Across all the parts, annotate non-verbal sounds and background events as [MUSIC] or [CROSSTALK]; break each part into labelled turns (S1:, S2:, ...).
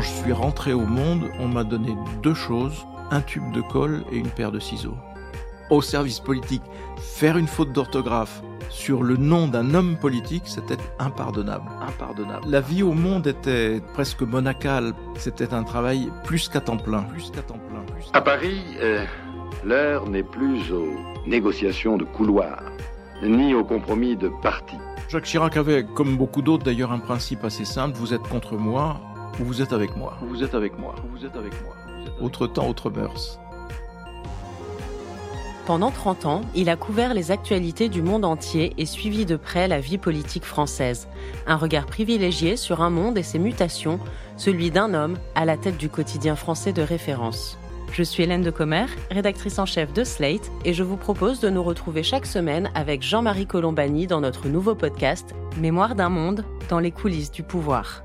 S1: Quand je suis rentré au monde, on m'a donné deux choses, un tube de colle et une paire de ciseaux. Au service politique, faire une faute d'orthographe sur le nom d'un homme politique, c'était impardonnable. Impardonnable. La vie au monde était presque monacale. C'était un travail plus qu'à temps plein. Plus qu'à temps plein.
S2: à Paris, euh, l'heure n'est plus aux négociations de couloir, ni aux compromis de parti.
S1: Jacques Chirac avait, comme beaucoup d'autres d'ailleurs, un principe assez simple vous êtes contre moi vous êtes avec moi.
S3: Vous êtes avec moi. Vous êtes avec moi.
S1: Autre temps, autre mœurs.
S4: Pendant 30 ans, il a couvert les actualités du monde entier et suivi de près la vie politique française. Un regard privilégié sur un monde et ses mutations, celui d'un homme à la tête du quotidien français de référence. Je suis Hélène de Commer, rédactrice en chef de Slate, et je vous propose de nous retrouver chaque semaine avec Jean-Marie Colombani dans notre nouveau podcast Mémoire d'un monde dans les coulisses du pouvoir.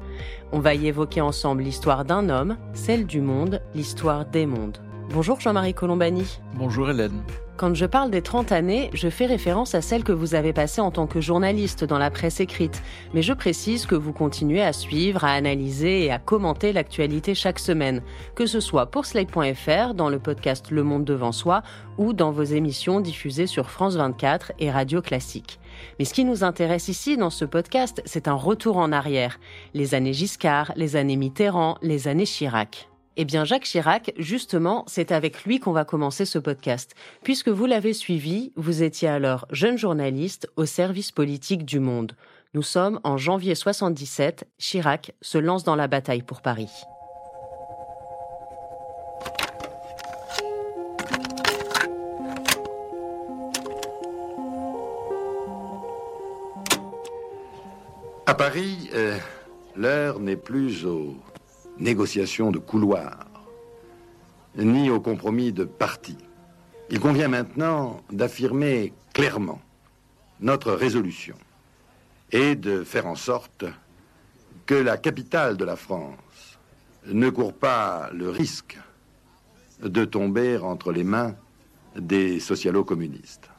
S4: On va y évoquer ensemble l'histoire d'un homme, celle du monde, l'histoire des mondes. Bonjour Jean-Marie Colombani.
S1: Bonjour Hélène.
S4: Quand je parle des 30 années, je fais référence à celles que vous avez passées en tant que journaliste dans la presse écrite, mais je précise que vous continuez à suivre, à analyser et à commenter l'actualité chaque semaine, que ce soit pour Slate.fr, dans le podcast Le Monde devant soi, ou dans vos émissions diffusées sur France 24 et Radio Classique. Mais ce qui nous intéresse ici dans ce podcast, c'est un retour en arrière. Les années Giscard, les années Mitterrand, les années Chirac. Eh bien, Jacques Chirac, justement, c'est avec lui qu'on va commencer ce podcast. Puisque vous l'avez suivi, vous étiez alors jeune journaliste au service politique du Monde. Nous sommes en janvier 77. Chirac se lance dans la bataille pour Paris.
S2: À Paris, euh, l'heure n'est plus au négociations de couloir, ni au compromis de parti. Il convient maintenant d'affirmer clairement notre résolution et de faire en sorte que la capitale de la France ne court pas le risque de tomber entre les mains des socialo-communistes.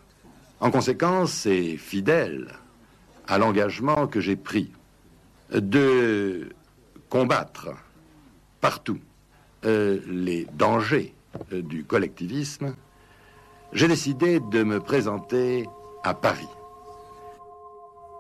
S2: En conséquence, et fidèle à l'engagement que j'ai pris de combattre partout euh, les dangers euh, du collectivisme, j'ai décidé de me présenter à Paris.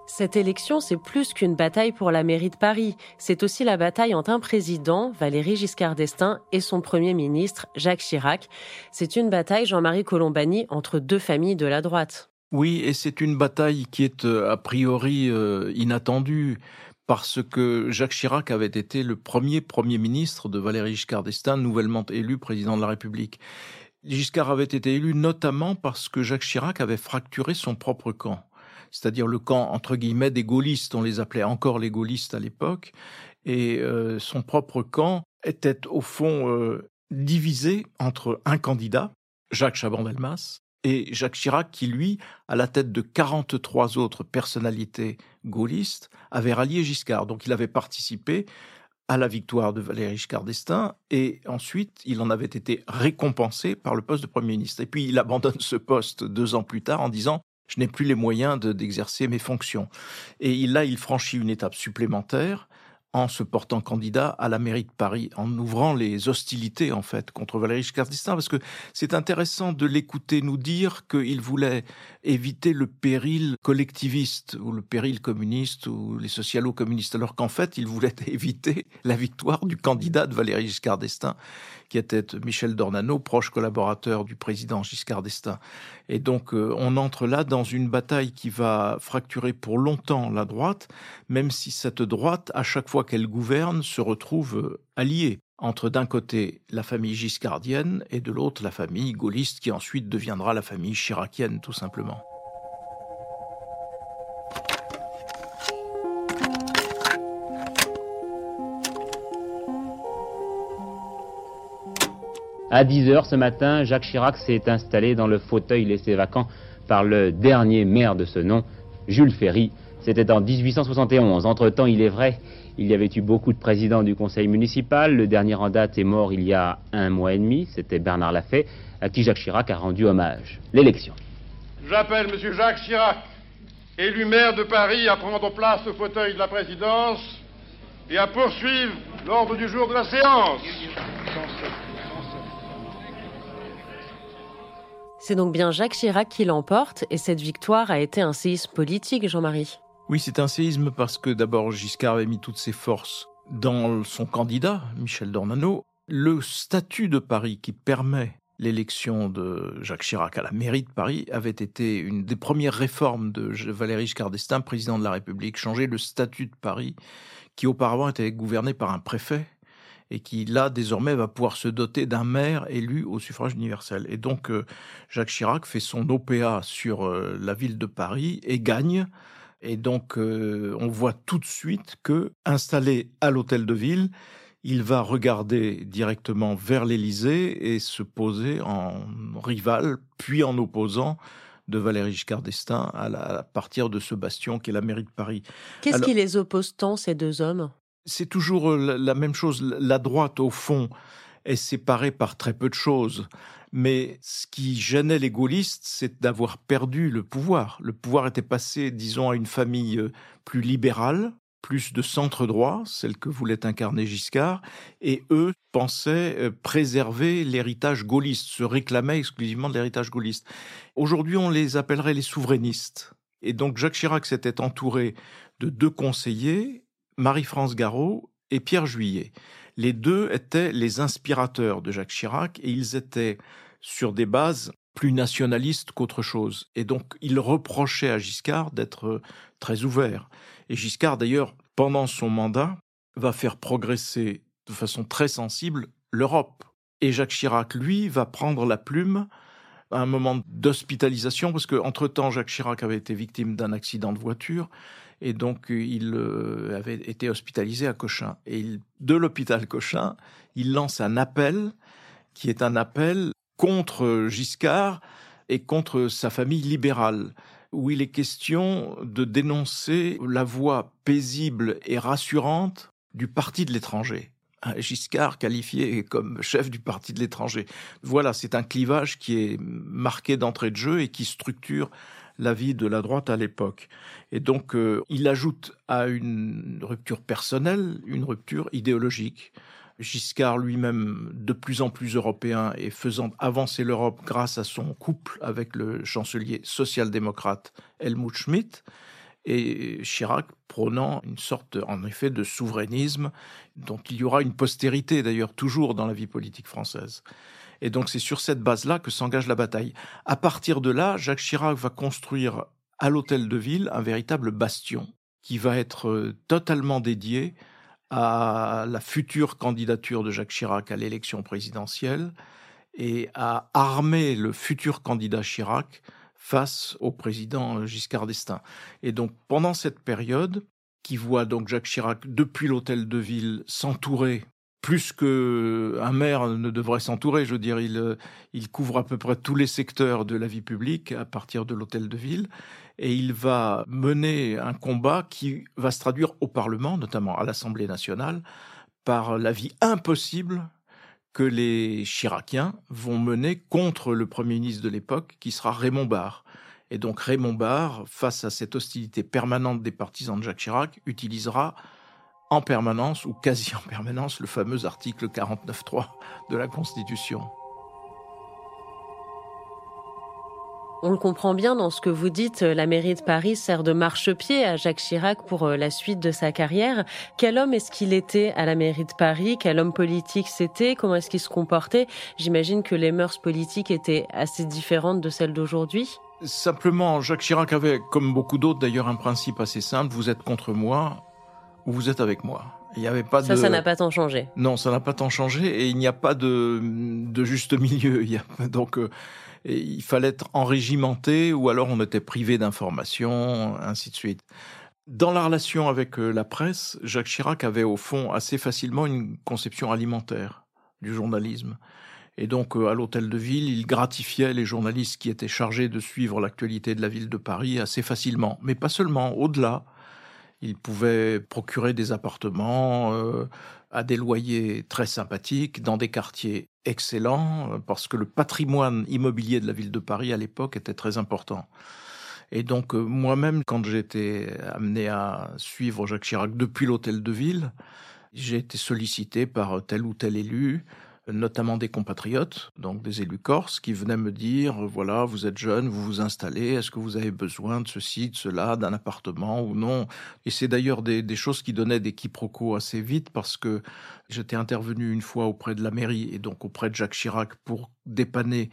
S4: Cette élection, c'est plus qu'une bataille pour la mairie de Paris. C'est aussi la bataille entre un président, Valéry Giscard d'Estaing, et son premier ministre, Jacques Chirac. C'est une bataille, Jean-Marie Colombani, entre deux familles de la droite.
S1: Oui, et c'est une bataille qui est euh, a priori inattendue parce que Jacques Chirac avait été le premier Premier ministre de Valéry Giscard d'Estaing, nouvellement élu président de la République. Giscard avait été élu notamment parce que Jacques Chirac avait fracturé son propre camp, c'est-à-dire le camp entre guillemets des gaullistes, on les appelait encore les gaullistes à l'époque, et euh, son propre camp était au fond euh, divisé entre un candidat, Jacques Chaban-Delmas, et Jacques Chirac, qui lui, à la tête de 43 autres personnalités gaullistes, avait rallié Giscard. Donc il avait participé à la victoire de Valéry Giscard d'Estaing et ensuite il en avait été récompensé par le poste de Premier ministre. Et puis il abandonne ce poste deux ans plus tard en disant je n'ai plus les moyens d'exercer mes fonctions. Et là, il franchit une étape supplémentaire en se portant candidat à la mairie de Paris, en ouvrant les hostilités en fait contre Valéry Giscard d'Estaing, parce que c'est intéressant de l'écouter nous dire qu'il voulait éviter le péril collectiviste ou le péril communiste ou les socialo-communistes, alors qu'en fait il voulait [LAUGHS] éviter la victoire du candidat de Valéry Giscard d'Estaing, qui était Michel Dornano, proche collaborateur du président Giscard d'Estaing. Et donc euh, on entre là dans une bataille qui va fracturer pour longtemps la droite, même si cette droite, à chaque fois qu'elle gouverne, se retrouve euh, alliée entre d'un côté la famille giscardienne et de l'autre la famille gaulliste qui ensuite deviendra la famille chiracienne tout simplement.
S5: À 10h ce matin, Jacques Chirac s'est installé dans le fauteuil laissé vacant par le dernier maire de ce nom, Jules Ferry. C'était en 1871. Entre-temps, il est vrai, il y avait eu beaucoup de présidents du conseil municipal. Le dernier en date est mort il y a un mois et demi. C'était Bernard Lafay, à qui Jacques Chirac a rendu hommage. L'élection.
S6: J'appelle M. Jacques Chirac, élu maire de Paris, à prendre place au fauteuil de la présidence et à poursuivre L'ordre du jour de la séance.
S4: C'est donc bien Jacques Chirac qui l'emporte et cette victoire a été un séisme politique, Jean-Marie.
S1: Oui, c'est un séisme parce que d'abord Giscard avait mis toutes ses forces dans son candidat, Michel Dornano. Le statut de Paris qui permet l'élection de Jacques Chirac à la mairie de Paris avait été une des premières réformes de Valéry Giscard d'Estaing, président de la République, changer le statut de Paris qui auparavant était gouverné par un préfet et qui là désormais va pouvoir se doter d'un maire élu au suffrage universel. Et donc euh, Jacques Chirac fait son OPA sur euh, la ville de Paris et gagne. Et donc euh, on voit tout de suite que installé à l'hôtel de ville, il va regarder directement vers l'Élysée et se poser en rival, puis en opposant de Valéry Giscard d'Estaing à, partir de ce bastion qui est la mairie de Paris.
S4: Qu'est-ce qui les oppose tant, ces deux hommes?
S1: C'est toujours euh, la même chose. La droite, au fond, est séparée par très peu de choses. Mais ce qui gênait les gaullistes, c'est d'avoir perdu le pouvoir. Le pouvoir était passé, disons, à une famille euh, plus libérale, plus de centre-droit, celle que voulait incarner Giscard, et eux pensaient euh, préserver l'héritage gaulliste, se réclamaient exclusivement de l'héritage gaulliste. Aujourd'hui, on les appellerait les souverainistes. Et donc Jacques Chirac s'était entouré de deux conseillers Marie-France Garot et Pierre Juillet. Les deux étaient les inspirateurs de Jacques Chirac et ils étaient sur des bases plus nationalistes qu'autre chose. Et donc, ils reprochaient à Giscard d'être très ouvert. Et Giscard, d'ailleurs, pendant son mandat, va faire progresser de façon très sensible l'Europe. Et Jacques Chirac, lui, va prendre la plume à un moment d'hospitalisation, parce qu'entre-temps, Jacques Chirac avait été victime d'un accident de voiture, et donc il euh, avait été hospitalisé à Cochin. Et de l'hôpital Cochin, il lance un appel qui est un appel contre Giscard et contre sa famille libérale, où il est question de dénoncer la voix paisible et rassurante du parti de l'étranger. Giscard qualifié comme chef du parti de l'étranger. Voilà, c'est un clivage qui est marqué d'entrée de jeu et qui structure la vie de la droite à l'époque. Et donc, euh, il ajoute à une rupture personnelle une rupture idéologique. Giscard lui-même, de plus en plus européen et faisant avancer l'Europe grâce à son couple avec le chancelier social-démocrate Helmut Schmidt, et Chirac prônant une sorte, en effet, de souverainisme dont il y aura une postérité d'ailleurs toujours dans la vie politique française. Et donc c'est sur cette base-là que s'engage la bataille. À partir de là, Jacques Chirac va construire à l'hôtel de ville un véritable bastion qui va être euh, totalement dédié à la future candidature de Jacques Chirac à l'élection présidentielle et à armer le futur candidat Chirac face au président euh, Giscard d'Estaing. Et donc pendant cette période, qui voit donc Jacques Chirac depuis l'hôtel de ville s'entourer plus qu'un maire ne devrait s'entourer. Je veux dire, il, euh, il couvre à peu près tous les secteurs de la vie publique à partir de l'hôtel de ville. Et il va mener un combat qui va se traduire au Parlement, notamment à l'Assemblée nationale, par la vie impossible que les Chiraciens vont mener contre le Premier ministre de l'époque, qui sera Raymond Barre. Et donc Raymond Barre, face à cette hostilité permanente des partisans de Jacques Chirac, utilisera en permanence ou quasi en permanence le fameux article 49.3 de la Constitution.
S4: On le comprend bien dans ce que vous dites, la mairie de Paris sert de marchepied à Jacques Chirac pour euh, la suite de sa carrière. Quel homme est-ce qu'il était à la mairie de Paris? Quel homme politique c'était? Comment est-ce qu'il se comportait? J'imagine que les mœurs politiques étaient assez différentes de celles d'aujourd'hui.
S1: Simplement, Jacques Chirac avait, comme beaucoup d'autres d'ailleurs, un principe assez simple, vous êtes contre moi, ou vous êtes avec moi.
S4: Il n'y avait pas ça, ça n'a pas tant changé.
S1: Non, ça n'a pas tant changé et il n'y a pas de, de juste milieu. [LAUGHS] Il y a, donc, euh, il fallait être enrégimenté ou alors on était privé d'informations, ainsi de suite. Dans la relation avec euh, la presse, Jacques Chirac avait au fond assez facilement une conception alimentaire du journalisme. Et donc, euh, à l'hôtel de ville, il gratifiait les journalistes qui étaient chargés de suivre l'actualité de la ville de Paris assez facilement. Mais pas seulement, au-delà. Il pouvait procurer des appartements euh, à des loyers très sympathiques, dans des quartiers excellents, euh, parce que le patrimoine immobilier de la ville de Paris à l'époque était très important. Et donc euh, moi-même, quand j'étais amené à suivre Jacques Chirac depuis l'hôtel de ville, J'ai été sollicité par tel ou tel élu notamment des compatriotes, donc des élus corses, qui venaient me dire, voilà, vous êtes jeune, vous vous installez, est-ce que vous avez besoin de ceci, de cela, d'un appartement ou non? Et c'est d'ailleurs des, des, choses qui donnaient des quiproquos assez vite, parce que j'étais intervenu une fois auprès de la mairie et donc auprès de Jacques Chirac pour dépanner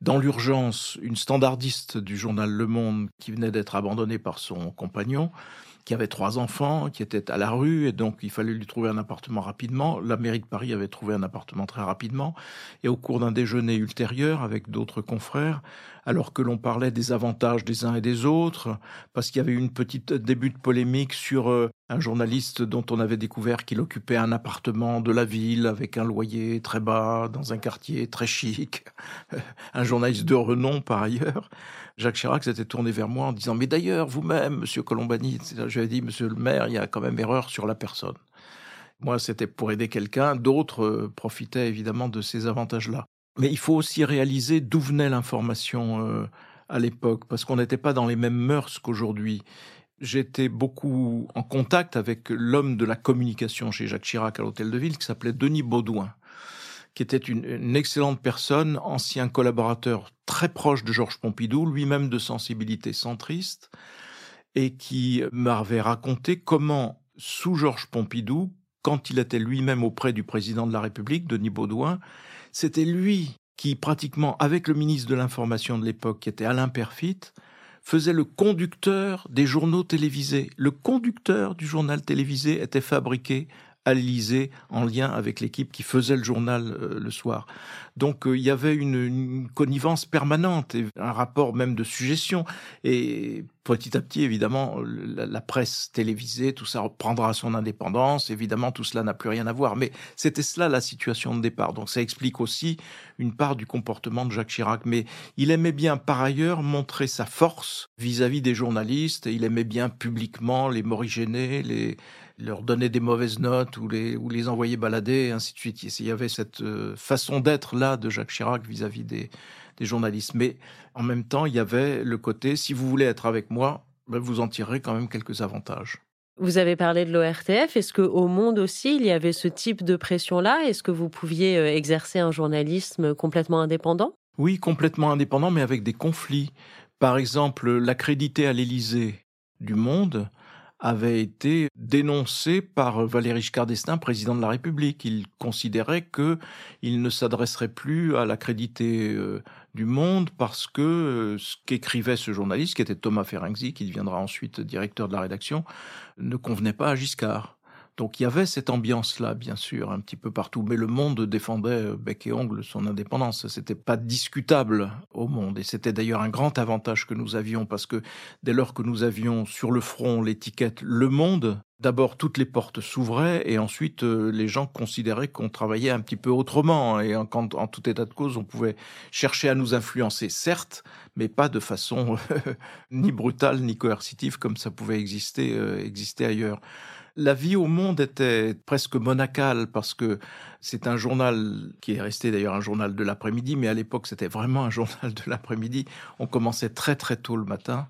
S1: dans l'urgence une standardiste du journal Le Monde qui venait d'être abandonnée par son compagnon qui avait trois enfants, qui était à la rue, et donc il fallait lui trouver un appartement rapidement. La mairie de Paris avait trouvé un appartement très rapidement, et au cours d'un déjeuner ultérieur avec d'autres confrères, alors que l'on parlait des avantages des uns et des autres, parce qu'il y avait eu une petite début de polémique sur euh, un journaliste dont on avait découvert qu'il occupait un appartement de la ville avec un loyer très bas, dans un quartier très chic, [LAUGHS] un journaliste de renom par ailleurs. Jacques Chirac s'était tourné vers moi en disant Mais d'ailleurs, vous-même, monsieur Colombani, je lui ai dit Monsieur le maire, il y a quand même erreur sur la personne. Moi, c'était pour aider quelqu'un, d'autres euh, profitaient évidemment de ces avantages-là. Mais il faut aussi réaliser d'où venait l'information euh, à l'époque, parce qu'on n'était pas dans les mêmes mœurs qu'aujourd'hui. J'étais beaucoup en contact avec l'homme de la communication chez Jacques Chirac à l'Hôtel de Ville, qui s'appelait Denis Baudouin qui était une, excellente personne, ancien collaborateur très proche de Georges Pompidou, lui-même de sensibilité centriste, et qui m'avait raconté comment, sous Georges Pompidou, quand il était lui-même auprès du président de la République, Denis Baudouin, c'était lui qui, pratiquement, avec le ministre de l'Information de l'époque, qui était Alain Perfit, faisait le conducteur des journaux télévisés. Le conducteur du journal télévisé était fabriqué à en lien avec l'équipe qui faisait le journal euh, le soir. Donc euh, il y avait une, connivence permanente et un rapport même de suggestion. Et petit à petit, évidemment, la, presse télévisée, tout ça reprendra son indépendance. Évidemment, tout cela n'a plus rien à voir. Mais c'était cela la situation de départ. Donc ça explique aussi une part du comportement de Jacques Chirac. Mais il aimait bien, par ailleurs, montrer sa force vis-à-vis -vis des journalistes. Il aimait bien publiquement les morigéner, les leur donner des mauvaises notes ou les, ou les envoyer balader, et ainsi de suite. Il y avait cette euh, façon d'être là de Jacques Chirac vis-à-vis des, des journalistes. Mais en même temps, il y avait le côté, si vous voulez être avec moi, ben vous en tirerez quand même quelques avantages.
S4: Vous avez parlé de l'ORTF. Est-ce qu'au monde aussi, il y avait ce type de pression-là? Est-ce que vous pouviez euh, exercer un journalisme complètement indépendant?
S1: Oui, complètement indépendant, mais avec des conflits. Par exemple, l'accrédité à l'Élysée du Monde avait été dénoncé par Valéry Giscard d'Estaing, président de la République. Il considérait que il ne s'adresserait plus à l'accrédité euh, du Monde parce que euh, ce qu'écrivait ce journaliste, qui était Thomas Ferenczi, qui deviendra ensuite directeur de la rédaction, ne convenait pas à Giscard. Donc il y avait cette ambiance-là, bien sûr, un petit peu partout. Mais le monde défendait euh, bec et ongle son indépendance. C'était pas discutable au monde. Et c'était d'ailleurs un grand avantage que nous avions parce que dès lors que nous avions sur le front l'étiquette Le Monde, D'abord, toutes les portes s'ouvraient et ensuite, euh, les gens considéraient qu'on travaillait un petit peu autrement. Et en, en, tout état de cause, on pouvait chercher à nous influencer, certes, mais pas de façon [LAUGHS] ni brutale ni coercitive comme ça pouvait exister, euh, exister ailleurs. La vie au monde était presque monacale parce que c'est un journal qui est resté d'ailleurs un journal de l'après-midi, mais à l'époque c'était vraiment un [LAUGHS] journal de l'après-midi. On commençait très très tôt le matin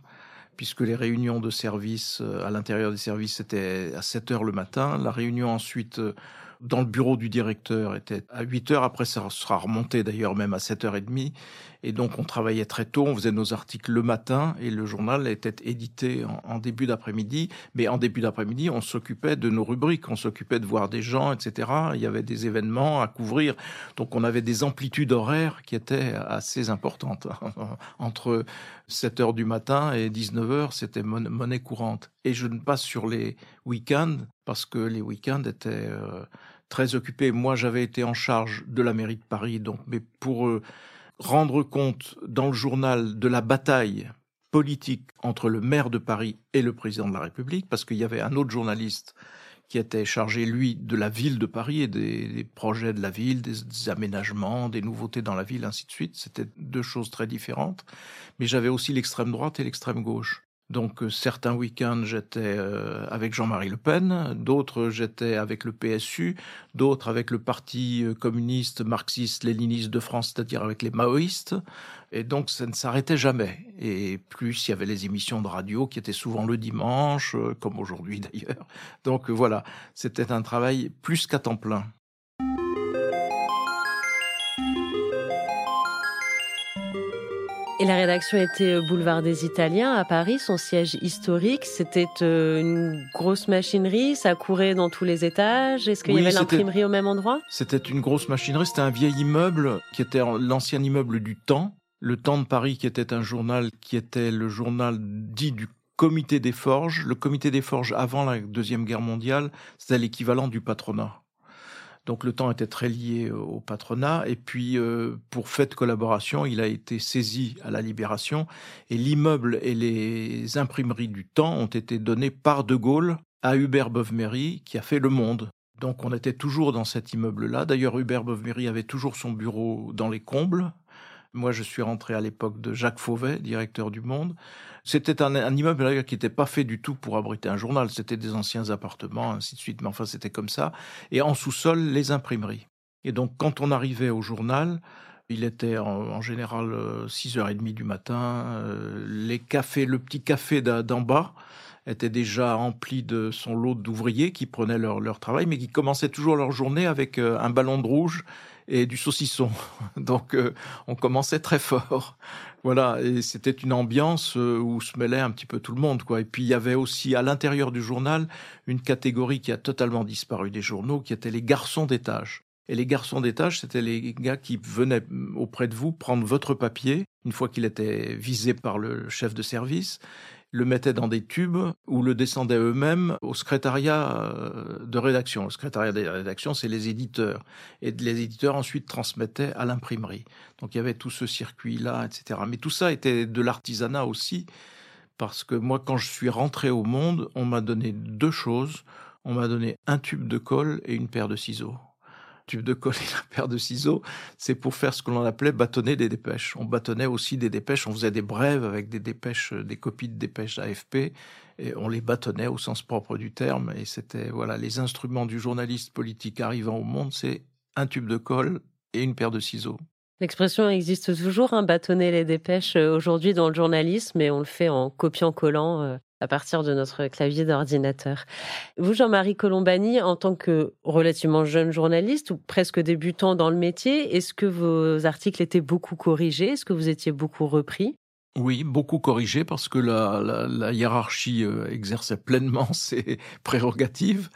S1: puisque les réunions de service euh, à l'intérieur des services étaient à 7 heures le matin. La réunion ensuite euh, dans le bureau du directeur était à 8 heures. Après, ça sera remonté d'ailleurs même à 7h30. Et donc, on travaillait très tôt. On faisait nos articles le matin et le journal était édité en, début d'après-midi. Mais en début d'après-midi, on s'occupait de nos rubriques. On s'occupait de voir des gens, etc. Il y avait des événements à couvrir. Donc, on avait des amplitudes horaires qui étaient assez importantes. [LAUGHS] Entre 7 heures du matin et 19 heures, c'était monnaie courante. Et je ne passe sur les week-ends parce que les week-ends étaient euh, très occupés. Moi, j'avais été en charge de la mairie de Paris, donc, mais pour euh, rendre compte dans le journal de la bataille politique entre le maire de Paris et le président de la République, parce qu'il y avait un autre journaliste qui était chargé, lui, de la ville de Paris et des, projets de la ville, des, aménagements, des nouveautés dans la ville, ainsi de suite. C'était deux choses très différentes. Mais j'avais aussi l'extrême droite et l'extrême gauche. Donc euh, certains week-ends j'étais euh, avec Jean-Marie Le Pen, d'autres j'étais avec le PSU, d'autres avec le Parti euh, communiste, marxiste, léniniste de France, c'est-à-dire avec les maoïstes. Et donc ça ne s'arrêtait jamais. Et plus il y avait les émissions de radio qui étaient souvent le dimanche, comme aujourd'hui d'ailleurs. Donc voilà, c'était un travail plus qu'à temps plein.
S4: Et la rédaction était boulevard des Italiens à Paris, son siège historique. C'était euh, une grosse machinerie, ça courait dans tous les étages. Est-ce qu'il y avait l'imprimerie au même endroit?
S1: C'était une grosse machinerie, c'était un vieil immeuble qui était l'ancien immeuble du Temps. Le Temps de Paris qui était un journal qui était le journal dit du Comité des Forges. Le Comité des Forges avant la Deuxième Guerre mondiale, c'était l'équivalent du patronat. Donc le temps était très lié euh, au patronat. Et puis, euh, pour fait collaboration, il a été saisi à la Libération. Et l'immeuble et les imprimeries du temps ont été donnés par De Gaulle à Hubert Bovmery, qui a fait Le Monde. Donc on était toujours dans cet immeuble-là. D'ailleurs, Hubert Bovmery avait toujours son bureau dans les combles. Moi, je suis rentré à l'époque de Jacques Fauvet, directeur du Monde. C'était un, immeuble qui n'était pas fait du tout pour abriter un journal. C'était des anciens appartements, ainsi de suite. Mais enfin, c'était comme ça. Et en sous-sol, les imprimeries. Et donc, quand on arrivait au journal, il était en, général 6h30 euh, du matin. Euh, les cafés, le petit café d'en bas était déjà rempli de son lot d'ouvriers qui prenaient leur, leur travail, mais qui commençaient toujours leur journée avec euh, un ballon de rouge et du saucisson. [LAUGHS] Donc on commençait très fort. [LAUGHS] Voilà, et c'était une ambiance euh, où se mêlait un petit peu tout le monde, quoi. Et puis il y avait aussi à l'intérieur du journal une catégorie qui a totalement disparu des journaux, qui étaient les garçons d'étage. Et les garçons d'étage, c'était les gars qui venaient auprès de vous prendre votre papier, une fois qu'il était visé par le chef de service, le mettaient dans des tubes ou le descendaient eux-mêmes au secrétariat euh, de rédaction. Le secrétariat de rédaction, c'est les éditeurs. Et les éditeurs ensuite transmettaient à l'imprimerie. Donc il y avait tout ce circuit-là, etc. Mais tout ça était de l'artisanat aussi, parce que moi, quand je suis rentré au monde, on m'a donné deux choses. On m'a donné un tube de colle et une paire de ciseaux tube de colle et la paire de ciseaux, c'est pour faire ce que l'on appelait bâtonner des dépêches. On bâtonnait aussi des dépêches, on faisait des brèves avec des dépêches, euh, des copies de dépêches AFP, et on les bâtonnait au sens propre du terme. Et c'était, voilà, les instruments du journaliste politique arrivant au monde, c'est un tube de colle et une paire de ciseaux.
S4: L'expression existe toujours, hein, bâtonner les dépêches euh, aujourd'hui dans le journalisme, mais on le fait en copiant-collant euh, à partir de notre clavier d'ordinateur. Vous, Jean-Marie Colombani, en tant que relativement jeune journaliste ou presque débutant dans le métier, est-ce que vos articles étaient beaucoup corrigés? Est-ce que vous étiez beaucoup repris?
S1: Oui, beaucoup corrigés parce que la, hiérarchie euh, exerçait pleinement [LAUGHS] ses prérogatives.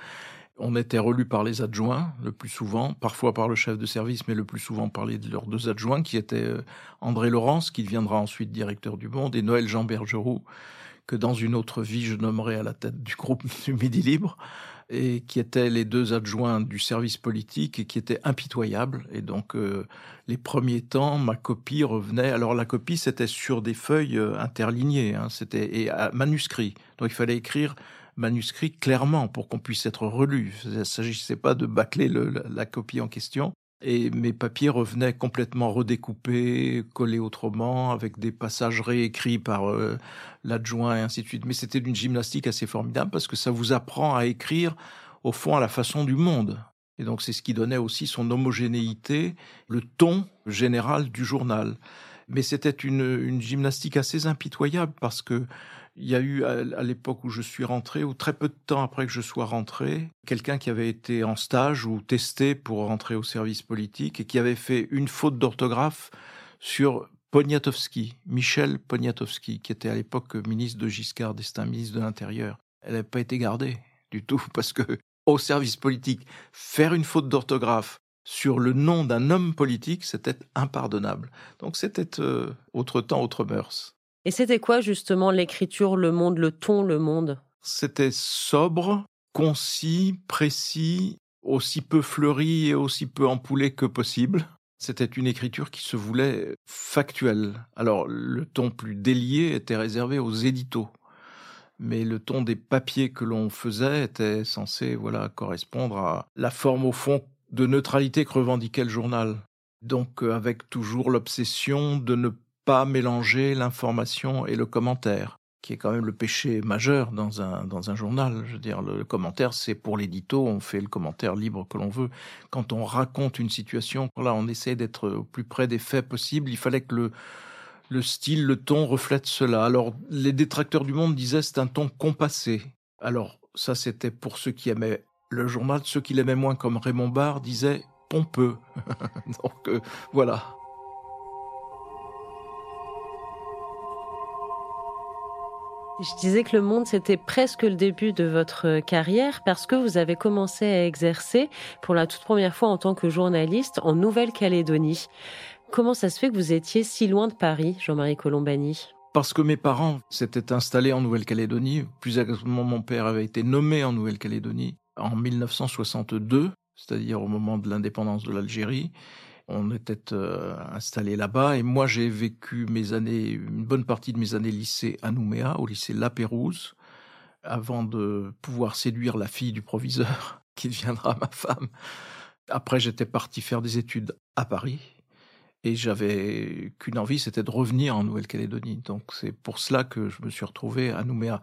S1: On était relu par les adjoints le plus souvent, parfois par le chef de service, mais le plus souvent par les, leurs deux adjoints, qui étaient euh, André Laurence, qui deviendra ensuite directeur du Monde, et Noël Jean Bergeroux, que dans une autre vie je nommerai à la tête du groupe [LAUGHS] du Midi Libre, et qui étaient les deux adjoints du service politique et qui étaient impitoyables. Et donc, euh, les premiers temps, ma copie revenait. Alors, la copie, c'était sur des feuilles euh, interlignées, hein, c'était et manuscrit. Donc, il fallait écrire manuscrit clairement pour qu'on puisse être relu. Il ne s'agissait pas de bâcler la copie en question et mes papiers revenaient complètement redécoupés, collés autrement, avec des passages réécrits par euh, l'adjoint et ainsi de suite. Mais c'était d'une gymnastique assez formidable parce que ça vous apprend à écrire au fond à la façon du monde. Et donc c'est ce qui donnait aussi son homogénéité, le ton général du journal. Mais c'était une, une gymnastique assez impitoyable parce que il y a eu à l'époque où je suis rentré, ou très peu de temps après que je sois rentré, quelqu'un qui avait été en stage ou testé pour rentrer au service politique et qui avait fait une faute d'orthographe sur Poniatowski, Michel Poniatowski, qui était à l'époque ministre de Giscard d'Estaing, ministre de l'Intérieur. Elle n'avait pas été gardée du tout [LAUGHS] parce que au service politique, faire une faute d'orthographe sur le nom d'un homme politique, c'était impardonnable. Donc c'était euh, autre temps, autre mœurs.
S4: Et c'était quoi justement l'écriture, le monde, le ton, le monde?
S1: C'était sobre, concis, précis, aussi peu fleuri et aussi peu empoulé que possible. C'était une écriture qui se voulait factuelle. Alors le ton plus délié était réservé aux éditos. Mais le ton des papiers que l'on faisait était censé voilà correspondre à la forme au fond de neutralité que revendiquait le journal. Donc euh, avec toujours l'obsession de ne pas mélanger l'information et le commentaire. qui est quand même le péché majeur dans un, dans un journal. Je veux dire, le, commentaire, c'est pour l'édito, on fait le commentaire libre que l'on veut. Quand on raconte une situation, là, on essaie d'être au plus près des faits possibles. Il fallait que le, le style, le ton reflète cela. Alors, les détracteurs du monde disaient c'est un ton compassé. Alors, ça, c'était pour ceux qui aimaient le journal. Ceux qui l'aimaient moins, comme Raymond Barre, disaient pompeux. [LAUGHS] Donc, euh, voilà.
S4: Je disais que le monde, c'était presque le début de votre carrière parce que vous avez commencé à exercer pour la toute première fois en tant que journaliste en Nouvelle-Calédonie. Comment ça se fait que vous étiez si loin de Paris, Jean-Marie Colombani?
S1: Parce que mes parents s'étaient installés en Nouvelle-Calédonie. Plus exactement, mon père avait été nommé en Nouvelle-Calédonie en 1962, c'est-à-dire au moment de l'indépendance de l'Algérie on était euh, installé là-bas et moi j'ai vécu mes années, une bonne partie de mes années lycée à Nouméa, au lycée La Pérouse, avant de pouvoir séduire la fille du proviseur [LAUGHS] qui deviendra ma femme. Après j'étais parti faire des études à Paris et j'avais qu'une envie, c'était de revenir en Nouvelle-Calédonie. Donc c'est pour cela que je me suis retrouvé à Nouméa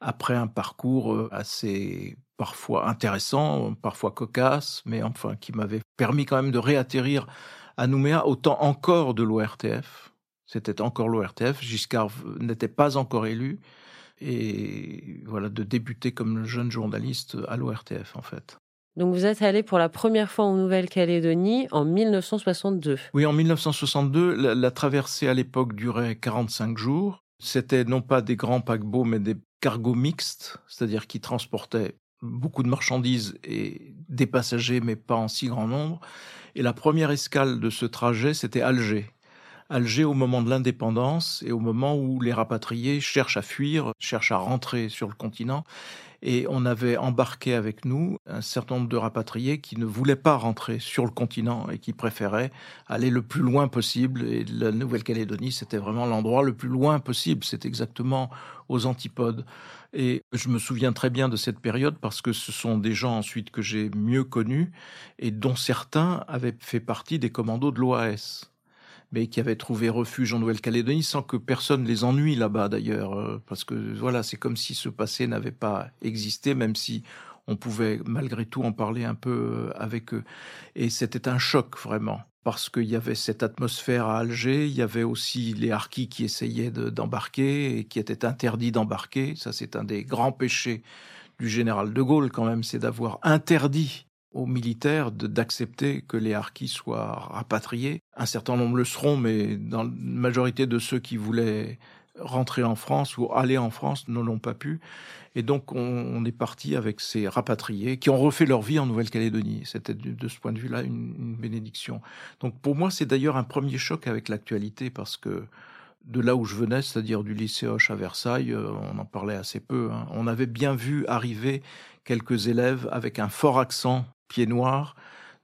S1: après un parcours euh, assez parfois intéressant, parfois cocasse, mais enfin qui m'avait permis quand même de réatterrir à Nouméa au temps encore de l'ORTF. C'était encore l'ORTF. Giscard n'était pas encore élu. Et voilà, de débuter comme jeune journaliste à l'ORTF, en fait.
S4: Donc vous êtes allé pour la première fois en Nouvelle-Calédonie en 1962.
S1: Oui, en 1962, la, traversée à l'époque durait 45 jours. C'était non pas des grands paquebots, mais des cargos mixtes, c'est-à-dire qui transportaient beaucoup de marchandises et des passagers, mais pas en si grand nombre. Et la première escale de ce trajet, c'était Alger. Alger au moment de l'indépendance et au moment où les rapatriés cherchent à fuir, cherchent à rentrer sur le continent. Et on avait embarqué avec nous un certain nombre de rapatriés qui ne voulaient pas rentrer sur le continent et qui préféraient aller le plus loin possible. Et la Nouvelle-Calédonie, c'était vraiment l'endroit le plus loin possible. C'est exactement aux antipodes. Et je me souviens très bien de cette période parce que ce sont des gens ensuite que j'ai mieux connus et dont certains avaient fait partie des commandos de l'OAS mais qui avaient trouvé refuge en Nouvelle-Calédonie sans que personne les ennuie là-bas d'ailleurs, euh, parce que voilà, c'est comme si ce passé n'avait pas existé, même si on pouvait malgré tout en parler un peu euh, avec eux. Et c'était un choc vraiment parce qu'il y avait cette atmosphère à Alger, il y avait aussi les harkis qui essayaient d'embarquer et qui étaient interdits d'embarquer. Ça, c'est un des grands péchés du général de Gaulle quand même, c'est d'avoir interdit aux militaires d'accepter que les harkis soient rapatriés. Un certain nombre le seront, mais dans la majorité de ceux qui voulaient rentrer en France ou aller en France ne l'ont pas pu. Et donc, on, est parti avec ces rapatriés qui ont refait leur vie en Nouvelle-Calédonie. C'était de ce point de vue-là une, bénédiction. Donc, pour moi, c'est d'ailleurs un premier choc avec l'actualité parce que de là où je venais, c'est-à-dire du lycée Hoche à Versailles, euh, on en parlait assez peu. Hein. On avait bien vu arriver quelques élèves avec un fort accent pied noir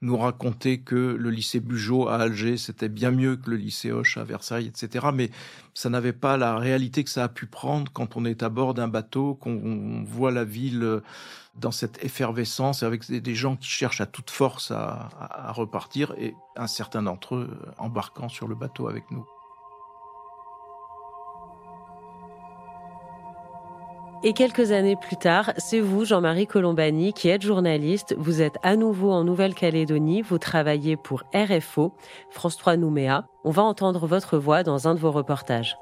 S1: nous raconter que le lycée Bugeaud à Alger, c'était bien mieux que le lycée Hoche à Versailles, etc. Mais ça n'avait pas la réalité que ça a pu prendre quand on est à bord d'un bateau, qu'on voit la ville dans cette effervescence, avec des gens qui cherchent à toute force à, à repartir, et un certain d'entre eux embarquant sur le bateau avec nous.
S4: Et quelques années plus tard, c'est vous, Jean-Marie Colombani, qui êtes journaliste. Vous êtes à nouveau en Nouvelle-Calédonie. Vous travaillez pour RFO, France 3 Nouméa. On va entendre votre voix dans un de vos reportages.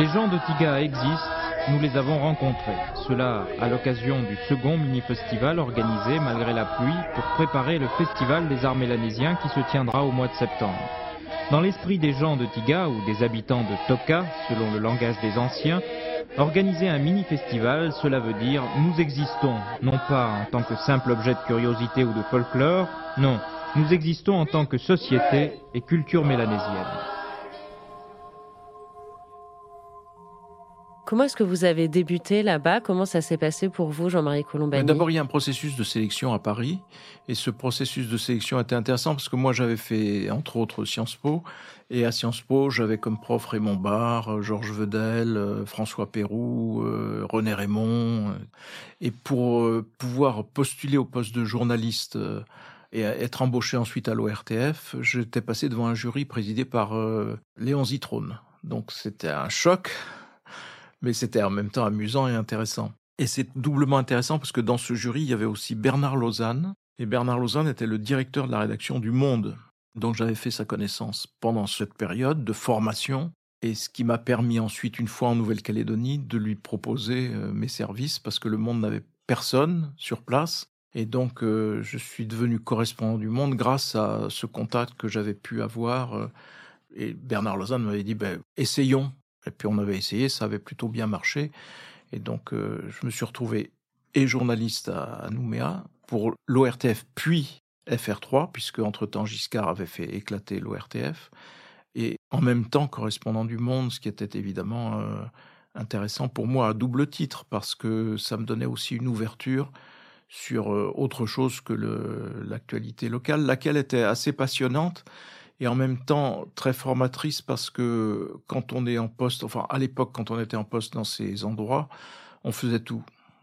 S7: Les gens de Tiga existent nous les avons rencontrés. Cela à l'occasion du second mini-festival organisé malgré la pluie pour préparer le festival des arts mélanésiens qui se tiendra au mois de septembre. Dans l'esprit des gens de Tiga ou des habitants de Toka, selon le langage des anciens, organiser un mini-festival, cela veut dire nous existons, non pas en tant que simple objet de curiosité ou de folklore, non, nous existons en tant que société et culture mélanésienne.
S4: Comment est-ce que vous avez débuté là-bas? Comment ça s'est passé pour vous, Jean-Marie Colombani?
S1: D'abord, il y a un processus de sélection à Paris. Et ce processus de sélection était intéressant parce que moi, j'avais fait, entre autres, Sciences Po. Et à Sciences Po, j'avais comme prof Raymond Barre, Georges Vedel, euh, François Pérou, euh, René Raymond. Et pour euh, pouvoir postuler au poste de journaliste et être embauché ensuite à l'ORTF, j'étais passé devant un jury présidé par Léon Zitrone. Donc c'était un choc mais c'était en même temps amusant et intéressant. Et c'est doublement intéressant parce que dans ce jury, il y avait aussi Bernard Lausanne. Et Bernard Lausanne était le directeur de la rédaction du Monde. Donc j'avais fait sa connaissance pendant cette période de formation. Et ce qui m'a permis ensuite, une fois en Nouvelle-Calédonie, de lui proposer euh, mes services parce que le Monde n'avait personne sur place. Et donc euh, je suis devenu correspondant du Monde grâce à ce contact que j'avais pu avoir. Euh, et Bernard Lausanne m'avait dit, ben, essayons et puis on avait essayé, ça avait plutôt bien marché. Et donc euh, je me suis retrouvé et journaliste à, Nouméa pour l'ORTF puis FR3, puisque entre-temps Giscard avait fait éclater l'ORTF, et en même temps correspondant du Monde, ce qui était évidemment euh, intéressant pour moi à double titre, parce que ça me donnait aussi une ouverture sur euh, autre chose que l'actualité locale, laquelle était assez passionnante et en même temps très formatrice parce que quand on est en poste, enfin à l'époque quand on était en poste dans ces endroits, on faisait tout.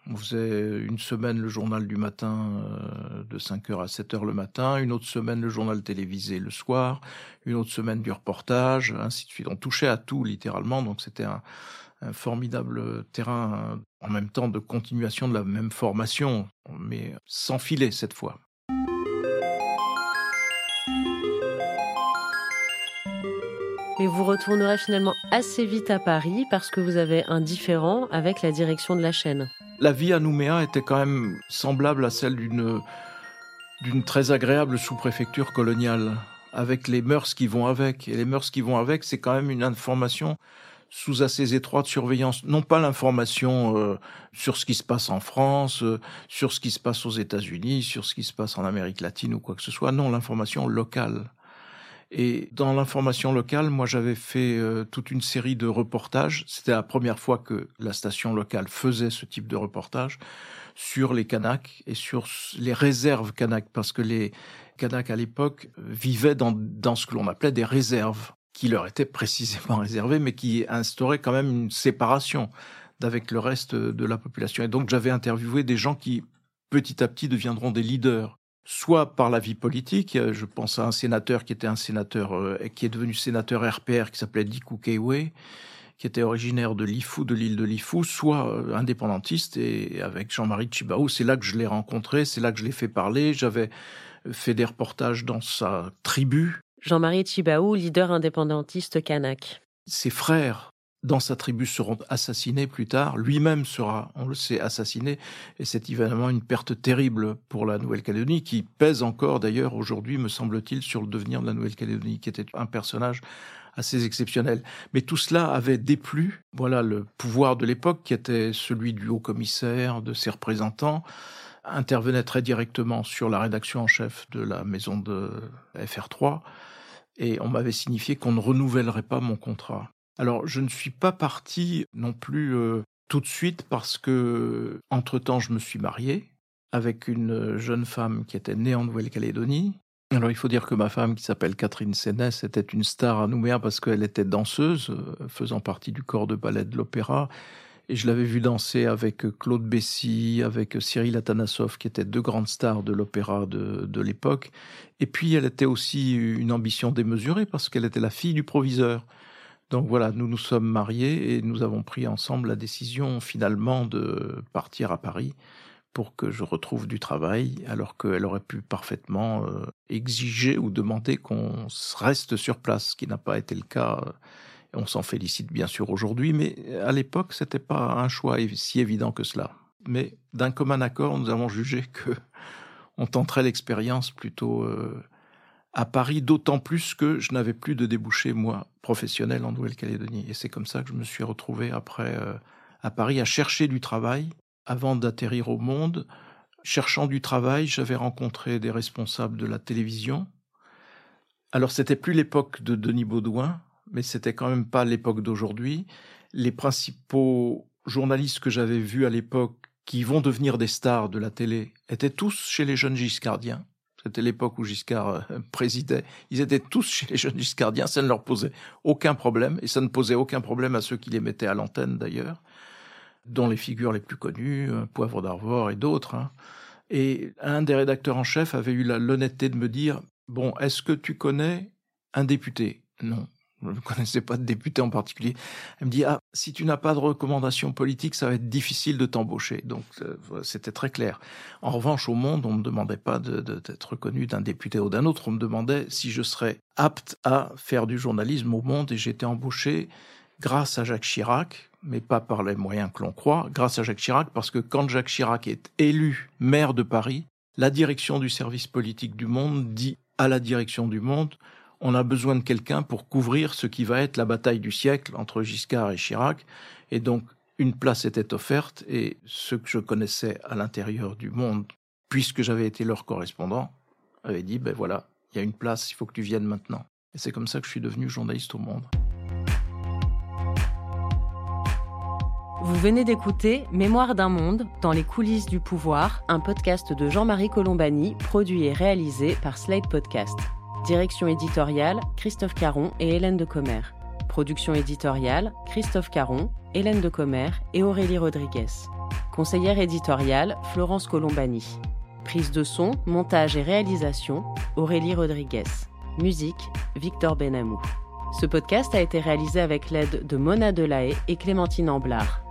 S1: On faisait une semaine le journal du matin euh, de 5h à 7h le matin, une autre semaine le journal télévisé le soir, une autre semaine du reportage, ainsi de suite. On touchait à tout littéralement, donc c'était un, un formidable terrain en même temps de continuation de la même formation, mais sans filet cette fois.
S4: Mais vous retournerez finalement assez vite à Paris parce que vous avez un différent avec la direction de la chaîne.
S1: La vie à Nouméa était quand même semblable à celle d'une très agréable sous-préfecture coloniale, avec les mœurs qui vont avec. Et les mœurs qui vont avec, c'est quand même une information sous assez étroite surveillance. Non pas l'information euh, sur ce qui se passe en France, euh, sur ce qui se passe aux États-Unis, sur ce qui se passe en Amérique latine ou quoi que ce soit. Non, l'information locale. Et dans l'information locale, moi j'avais fait euh, toute une série de reportages. C'était la première fois que la station locale faisait ce type de reportage sur les Kanaks et sur les réserves Kanaks, parce que les Kanaks à l'époque vivaient dans, dans ce que l'on appelait des réserves, qui leur étaient précisément [LAUGHS] réservées, mais qui instauraient quand même une séparation d'avec le reste de la population. Et donc j'avais interviewé des gens qui petit à petit deviendront des leaders soit par la vie politique. Euh, je pense à un sénateur qui était un sénateur, euh, qui est devenu sénateur RPR, qui s'appelait Diku Keiwe, qui était originaire de Lifou, de l'île de Lifou, soit euh, indépendantiste. Et avec Jean-Marie Chibao, c'est là que je l'ai rencontré, c'est là que je l'ai fait parler. J'avais fait des reportages dans sa tribu.
S4: Jean-Marie Chibao, leader indépendantiste kanak.
S1: Ses frères dans sa tribu seront assassinés plus tard. Lui-même sera, on le sait, assassiné. Et c'est évidemment une perte terrible pour la Nouvelle-Calédonie, qui pèse encore d'ailleurs aujourd'hui, me semble-t-il, sur le devenir de la Nouvelle-Calédonie, qui était un personnage assez exceptionnel. Mais tout cela avait déplu, voilà, le pouvoir de l'époque, qui était celui du haut-commissaire, de ses représentants, intervenait très directement sur la rédaction en chef de la maison de FR3, et on m'avait signifié qu'on ne renouvellerait pas mon contrat. Alors, je ne suis pas parti non plus euh, tout de suite parce que, entre-temps, je me suis marié avec une jeune femme qui était née en Nouvelle-Calédonie. Alors, il faut dire que ma femme, qui s'appelle Catherine Sénès, était une star à Nouméa parce qu'elle était danseuse, euh, faisant partie du corps de ballet de l'opéra. Et je l'avais vue danser avec Claude Bessy, avec Cyril Atanasoff, qui étaient deux grandes stars de l'opéra de, de l'époque. Et puis, elle était aussi une ambition démesurée parce qu'elle était la fille du proviseur. Donc voilà, nous nous sommes mariés et nous avons pris ensemble la décision finalement de partir à Paris pour que je retrouve du travail, alors qu'elle aurait pu parfaitement euh, exiger ou demander qu'on reste sur place, ce qui n'a pas été le cas. on s'en félicite bien sûr aujourd'hui, mais à l'époque, c'était pas un choix si évident que cela. Mais d'un commun accord, nous avons jugé que [LAUGHS] on tenterait l'expérience plutôt euh, à Paris, d'autant plus que je n'avais plus de débouchés, moi, professionnels en Nouvelle-Calédonie. Et c'est comme ça que je me suis retrouvé après euh, à Paris à chercher du travail avant d'atterrir au monde. Cherchant du travail, j'avais rencontré des responsables de la télévision. Alors c'était plus l'époque de Denis Baudouin, mais c'était quand même pas l'époque d'aujourd'hui. les principaux journalistes que j'avais vus à l'époque qui vont devenir des stars de la télé étaient tous chez les jeunes giscardiens. C'était l'époque où Giscard euh, [LAUGHS] présidait. Ils étaient tous chez les jeunes giscardiens. Ça ne leur posait aucun problème. Et ça ne posait aucun problème à ceux qui les mettaient à l'antenne, d'ailleurs, dont les figures les plus connues, euh, Poivre d'Arvor et d'autres. Hein. Et un des rédacteurs en chef avait eu l'honnêteté de me dire, bon, est-ce que tu connais un député? Non. Je ne connaissais pas de député en particulier. Elle me dit ah si tu n'as pas de recommandation politique, ça va être difficile de t'embaucher. Donc euh, c'était très clair. En revanche, au Monde, on me demandait pas d'être de, reconnu d'un député ou d'un autre. On me demandait si je serais apte à faire du journalisme au Monde, et été embauché grâce à Jacques Chirac, mais pas par les moyens que l'on croit. Grâce à Jacques Chirac, parce que quand Jacques Chirac est élu maire de Paris, la direction du service politique du Monde dit à la direction du Monde on a besoin de quelqu'un pour couvrir ce qui va être la bataille du siècle entre Giscard et Chirac. Et donc, une place était offerte et ceux que je connaissais à l'intérieur du monde, puisque j'avais été leur correspondant, avaient dit, ben voilà, il y a une place, il faut que tu viennes maintenant. Et c'est comme ça que je suis devenu journaliste au monde.
S4: Vous venez d'écouter Mémoire d'un monde dans les coulisses du pouvoir, un podcast de Jean-Marie Colombani, produit et réalisé par Slate Podcast. Direction éditoriale, Christophe Caron et Hélène de Commer. Production éditoriale, Christophe Caron, Hélène de Commer et Aurélie Rodriguez. Conseillère éditoriale, Florence Colombani. Prise de son, montage et réalisation, Aurélie Rodriguez. Musique, Victor Benamou. Ce podcast a été réalisé avec l'aide de Mona Delahaye et Clémentine Amblard.